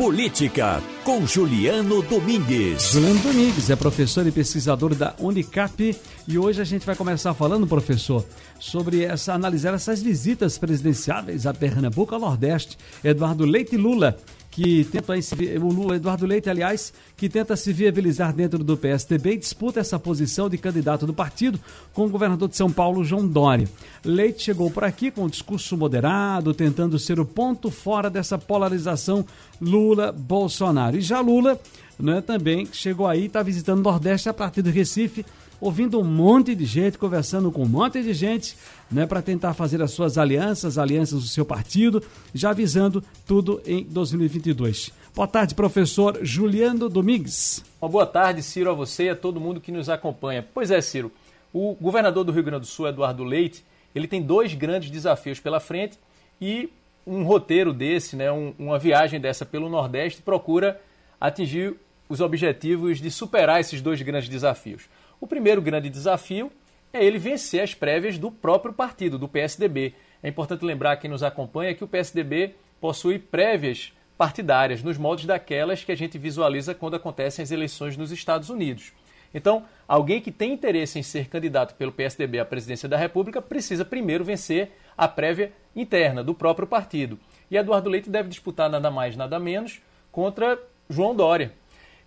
Política, com Juliano Domingues. Juliano Domingues é professor e pesquisador da Unicap e hoje a gente vai começar falando, professor, sobre essa analisar essas visitas presidenciáveis a Pernambuco, ao Nordeste. Eduardo Leite Lula que tenta o Lula, Eduardo Leite, aliás, que tenta se viabilizar dentro do PSDB e disputa essa posição de candidato do partido com o governador de São Paulo, João Dória. Leite chegou por aqui com um discurso moderado, tentando ser o ponto fora dessa polarização Lula-Bolsonaro. E já Lula né, também chegou aí, está visitando o Nordeste a partir do Recife, ouvindo um monte de gente, conversando com um monte de gente, né, para tentar fazer as suas alianças, alianças do seu partido, já avisando tudo em 2022. Boa tarde, professor Juliano Domingues. Uma boa tarde, Ciro, a você e a todo mundo que nos acompanha. Pois é, Ciro, o governador do Rio Grande do Sul, Eduardo Leite, ele tem dois grandes desafios pela frente e um roteiro desse, né, um, uma viagem dessa pelo Nordeste procura atingir os objetivos de superar esses dois grandes desafios. O primeiro grande desafio é ele vencer as prévias do próprio partido, do PSDB. É importante lembrar quem nos acompanha que o PSDB possui prévias partidárias, nos moldes daquelas que a gente visualiza quando acontecem as eleições nos Estados Unidos. Então, alguém que tem interesse em ser candidato pelo PSDB à presidência da República precisa primeiro vencer a prévia interna do próprio partido. E Eduardo Leite deve disputar nada mais, nada menos contra João Dória,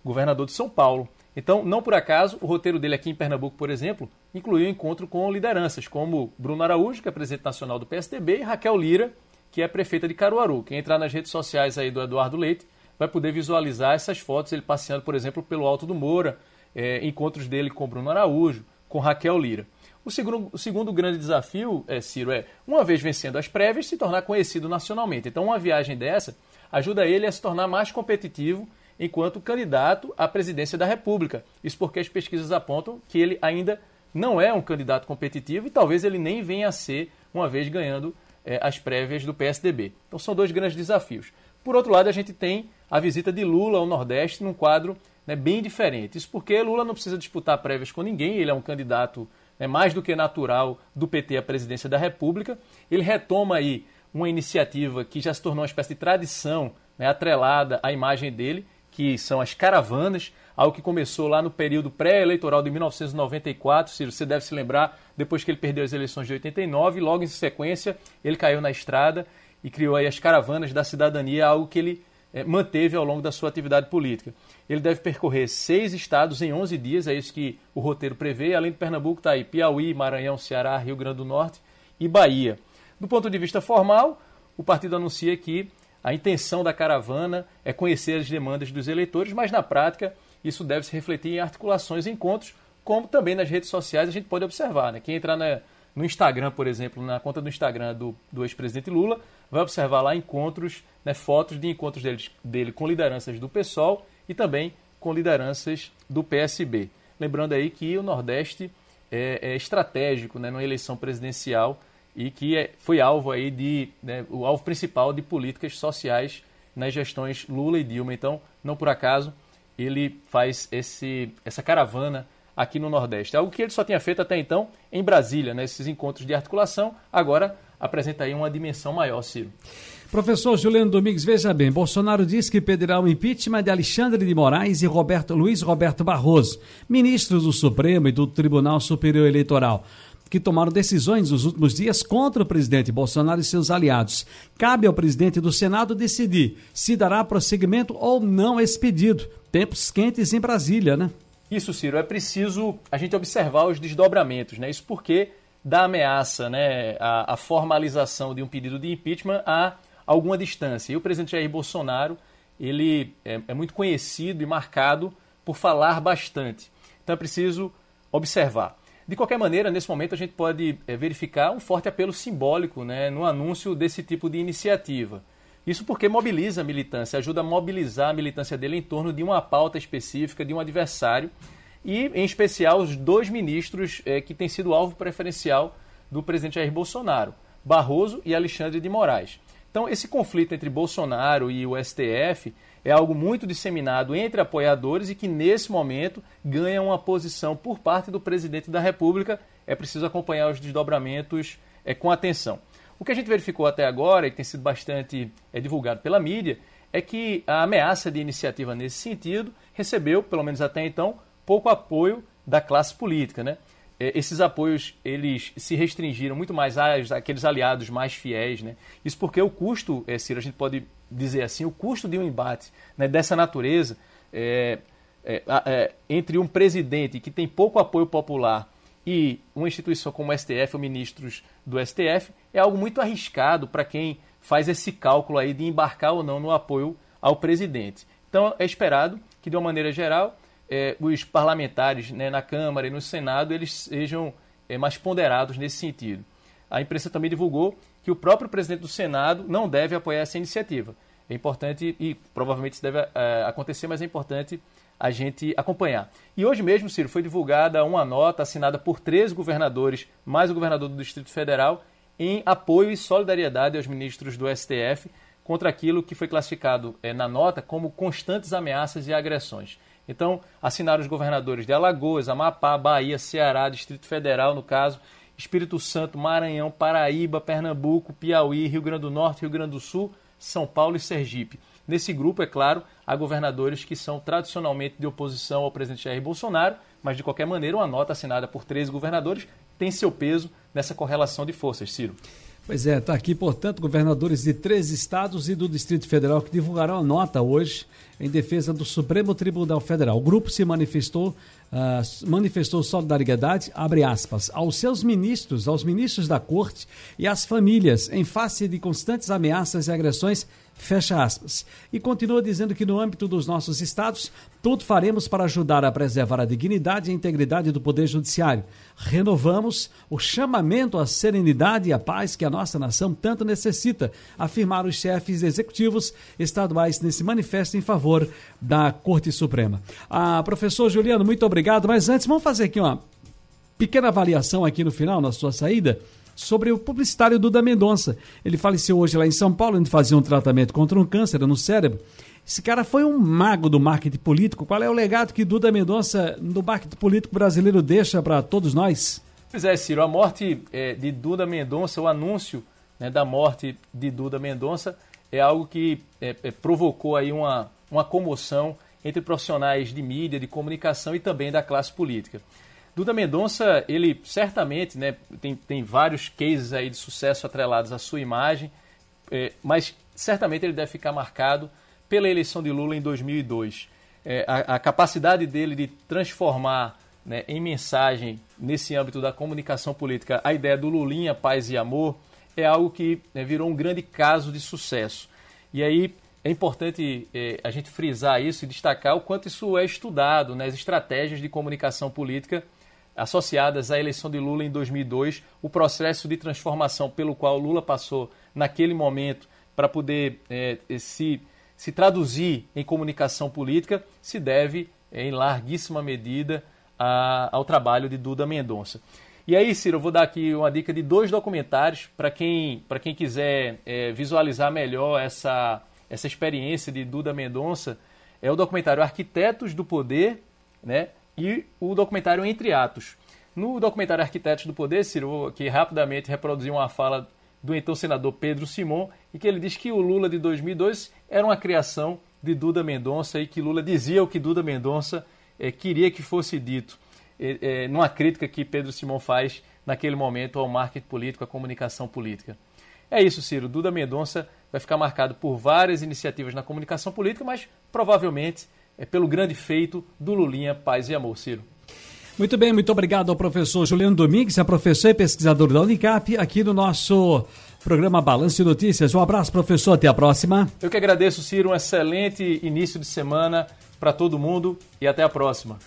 governador de São Paulo. Então, não por acaso, o roteiro dele aqui em Pernambuco, por exemplo, incluiu encontro com lideranças como Bruno Araújo, que é presidente nacional do PSDB, e Raquel Lira, que é prefeita de Caruaru. Quem entrar nas redes sociais aí do Eduardo Leite vai poder visualizar essas fotos, ele passeando, por exemplo, pelo Alto do Moura, é, encontros dele com Bruno Araújo, com Raquel Lira. O segundo, o segundo grande desafio, é, Ciro, é, uma vez vencendo as prévias, se tornar conhecido nacionalmente. Então, uma viagem dessa ajuda ele a se tornar mais competitivo enquanto candidato à presidência da República. Isso porque as pesquisas apontam que ele ainda não é um candidato competitivo e talvez ele nem venha a ser, uma vez ganhando é, as prévias do PSDB. Então são dois grandes desafios. Por outro lado, a gente tem a visita de Lula ao Nordeste num quadro né, bem diferente. Isso porque Lula não precisa disputar prévias com ninguém, ele é um candidato né, mais do que natural do PT à presidência da República. Ele retoma aí uma iniciativa que já se tornou uma espécie de tradição né, atrelada à imagem dele, que são as caravanas, algo que começou lá no período pré-eleitoral de 1994, Ciro, você deve se lembrar, depois que ele perdeu as eleições de 89, logo em sequência ele caiu na estrada e criou aí as caravanas da cidadania, algo que ele é, manteve ao longo da sua atividade política. Ele deve percorrer seis estados em 11 dias, é isso que o roteiro prevê, além de Pernambuco está aí Piauí, Maranhão, Ceará, Rio Grande do Norte e Bahia. Do ponto de vista formal, o partido anuncia que a intenção da caravana é conhecer as demandas dos eleitores, mas na prática isso deve se refletir em articulações e encontros, como também nas redes sociais a gente pode observar. Né? Quem entrar na, no Instagram, por exemplo, na conta do Instagram do, do ex-presidente Lula, vai observar lá encontros, né, fotos de encontros dele, dele com lideranças do PSOL e também com lideranças do PSB. Lembrando aí que o Nordeste é, é estratégico né, numa eleição presidencial e que é, foi alvo aí de né, o alvo principal de políticas sociais nas gestões Lula e Dilma. Então, não por acaso ele faz esse, essa caravana aqui no Nordeste. Algo que ele só tinha feito até então em Brasília, nesses né, encontros de articulação. Agora apresenta aí uma dimensão maior, Ciro. Professor Juliano Domingues, veja bem, Bolsonaro diz que pedirá o impeachment de Alexandre de Moraes e Roberto, Luiz Roberto Barroso, ministros do Supremo e do Tribunal Superior Eleitoral que tomaram decisões nos últimos dias contra o presidente Bolsonaro e seus aliados. Cabe ao presidente do Senado decidir se dará prosseguimento ou não esse pedido. Tempos quentes em Brasília, né? Isso, Ciro, é preciso a gente observar os desdobramentos, né? Isso porque da ameaça, né, a, a formalização de um pedido de impeachment a alguma distância. E o presidente Jair Bolsonaro, ele é, é muito conhecido e marcado por falar bastante. Então é preciso observar. De qualquer maneira, nesse momento a gente pode é, verificar um forte apelo simbólico né, no anúncio desse tipo de iniciativa. Isso porque mobiliza a militância, ajuda a mobilizar a militância dele em torno de uma pauta específica, de um adversário, e em especial os dois ministros é, que têm sido alvo preferencial do presidente Jair Bolsonaro, Barroso e Alexandre de Moraes. Então, esse conflito entre Bolsonaro e o STF é algo muito disseminado entre apoiadores e que, nesse momento, ganha uma posição por parte do presidente da República. É preciso acompanhar os desdobramentos é, com atenção. O que a gente verificou até agora, e tem sido bastante é, divulgado pela mídia, é que a ameaça de iniciativa nesse sentido recebeu, pelo menos até então, pouco apoio da classe política, né? É, esses apoios eles se restringiram muito mais àqueles aliados mais fiéis, né? Isso porque o custo, é, Ciro, a gente pode dizer assim, o custo de um embate né, dessa natureza é, é, é, entre um presidente que tem pouco apoio popular e uma instituição como o STF ou ministros do STF é algo muito arriscado para quem faz esse cálculo aí de embarcar ou não no apoio ao presidente. Então é esperado que de uma maneira geral é, os parlamentares né, na Câmara e no Senado eles sejam é, mais ponderados nesse sentido. A imprensa também divulgou que o próprio presidente do Senado não deve apoiar essa iniciativa. É importante, e provavelmente isso deve é, acontecer, mas é importante a gente acompanhar. E hoje mesmo, Ciro, foi divulgada uma nota assinada por três governadores, mais o governador do Distrito Federal, em apoio e solidariedade aos ministros do STF contra aquilo que foi classificado é, na nota como constantes ameaças e agressões. Então, assinaram os governadores de Alagoas, Amapá, Bahia, Ceará, Distrito Federal, no caso, Espírito Santo, Maranhão, Paraíba, Pernambuco, Piauí, Rio Grande do Norte, Rio Grande do Sul, São Paulo e Sergipe. Nesse grupo, é claro, há governadores que são tradicionalmente de oposição ao presidente Jair Bolsonaro, mas de qualquer maneira, uma nota assinada por 13 governadores tem seu peso nessa correlação de forças, Ciro. Pois é, está aqui, portanto, governadores de três estados e do Distrito Federal que divulgaram a nota hoje em defesa do Supremo Tribunal Federal. O grupo se manifestou uh, manifestou solidariedade, abre aspas, aos seus ministros, aos ministros da corte e às famílias, em face de constantes ameaças e agressões, fecha aspas. E continua dizendo que no âmbito dos nossos estados, tudo faremos para ajudar a preservar a dignidade e a integridade do Poder Judiciário. Renovamos o chamamento à serenidade e à paz que a nossa nação tanto necessita, afirmaram os chefes executivos estaduais nesse manifesto em favor da Corte Suprema. Ah, professor Juliano, muito obrigado obrigado. Mas antes, vamos fazer aqui uma pequena avaliação aqui no final, na sua saída, sobre o publicitário Duda Mendonça. Ele faleceu hoje lá em São Paulo, onde fazia um tratamento contra um câncer no cérebro. Esse cara foi um mago do marketing político. Qual é o legado que Duda Mendonça, no marketing político brasileiro, deixa para todos nós? Pois é, Ciro, a morte é, de Duda Mendonça, o anúncio né, da morte de Duda Mendonça, é algo que é, é, provocou aí uma, uma comoção entre profissionais de mídia, de comunicação e também da classe política. Duda Mendonça, ele certamente né, tem, tem vários cases aí de sucesso atrelados à sua imagem, é, mas certamente ele deve ficar marcado pela eleição de Lula em 2002. É, a, a, capacidade dele de transformar né, em mensagem, nesse âmbito da comunicação política, a ideia do Lulinha, paz e amor, é algo que né, virou um grande caso de sucesso. E aí, é importante é, a gente frisar isso e destacar o quanto isso é estudado nas né? estratégias de comunicação política associadas à eleição de Lula em 2002, o processo de transformação pelo qual Lula passou naquele momento para poder é, se, se traduzir em comunicação política se deve, em larguíssima medida, a, ao trabalho de Duda Mendonça. E aí, Ciro, eu vou dar aqui uma dica de dois documentários para quem, quem quiser visualizar melhor essa essa experiência de Duda Mendonça é o documentário Arquitetos do Poder né, e o documentário Entre Atos. No documentário Arquitetos do Poder, Ciro, aqui rapidamente reproduzir uma fala do então senador Pedro Simon, e que ele diz que o Lula de 2002 era uma criação de Duda Mendonça e que Lula dizia o que Duda Mendonça é, queria que fosse dito, é, é, numa crítica que Pedro Simon faz naquele momento ao marketing político, à comunicação política. É isso, Ciro. Duda Mendonça vai ficar marcado por várias iniciativas na comunicação política, mas provavelmente é pelo grande feito do Lulinha Paz e Amor, Ciro. Muito bem, muito obrigado ao professor Juliano Domingues, é professor e pesquisador da Unicap, aqui no nosso programa Balanço de Notícias. Um abraço, professor, até a próxima. Eu que agradeço, Ciro, um excelente início de semana para todo mundo e até a próxima.